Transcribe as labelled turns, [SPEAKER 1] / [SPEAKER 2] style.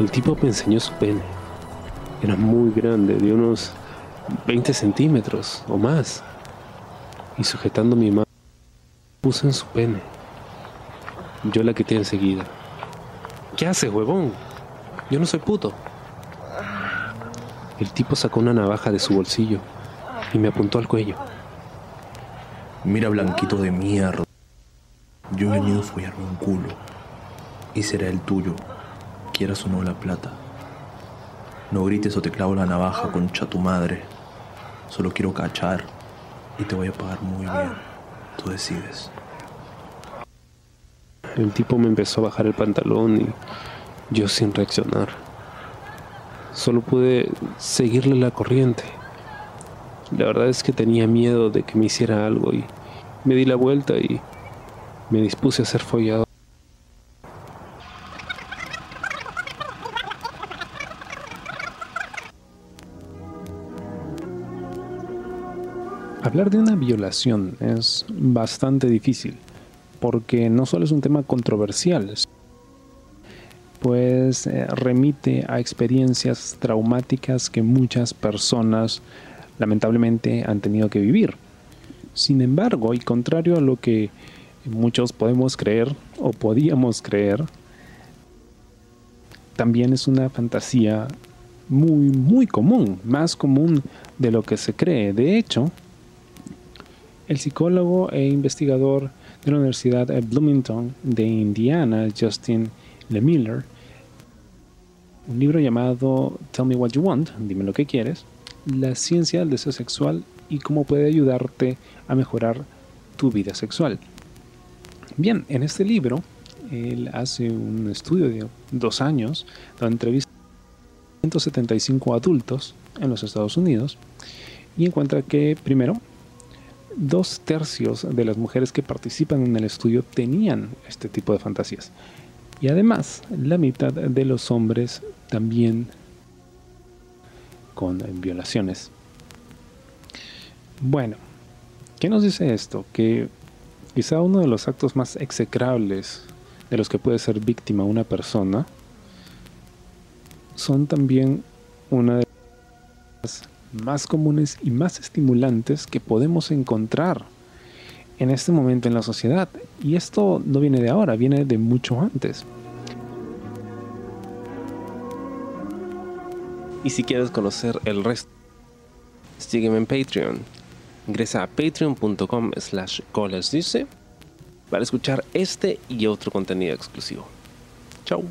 [SPEAKER 1] El tipo me enseñó su pene. Era muy grande, de unos 20 centímetros o más. Y sujetando mi mano, puse en su pene. Yo la quité enseguida. ¿Qué haces, huevón? Yo no soy puto. El tipo sacó una navaja de su bolsillo y me apuntó al cuello.
[SPEAKER 2] Mira, blanquito de mierda. Yo he venido a follarme un culo. Y será el tuyo, quieras o no la plata. No grites o te clavo la navaja, concha tu madre. Solo quiero cachar y te voy a pagar muy bien. Tú decides.
[SPEAKER 1] El tipo me empezó a bajar el pantalón y yo sin reaccionar. Solo pude seguirle la corriente. La verdad es que tenía miedo de que me hiciera algo y me di la vuelta y me dispuse a ser follado. Hablar de una violación es bastante difícil, porque no solo es un tema controversial, pues eh, remite a experiencias traumáticas que muchas personas lamentablemente han tenido que vivir. Sin embargo, y contrario a lo que muchos podemos creer o podíamos creer, también es una fantasía muy, muy común, más común de lo que se cree. De hecho, el psicólogo e investigador de la Universidad Bloomington de Indiana, Justin LeMiller, un libro llamado Tell Me What You Want, dime lo que quieres, la ciencia del deseo sexual y cómo puede ayudarte a mejorar tu vida sexual. Bien, en este libro, él hace un estudio de dos años donde entrevista a 175 adultos en los Estados Unidos y encuentra que, primero, dos tercios de las mujeres que participan en el estudio tenían este tipo de fantasías. Y además, la mitad de los hombres también con violaciones. Bueno, ¿qué nos dice esto? Que quizá uno de los actos más execrables de los que puede ser víctima una persona son también una de las más comunes y más estimulantes que podemos encontrar en este momento en la sociedad. Y esto no viene de ahora, viene de mucho antes. Y si quieres conocer el resto, sígueme en Patreon. Ingresa a patreon.com slash dice para escuchar este y otro contenido exclusivo. Chao.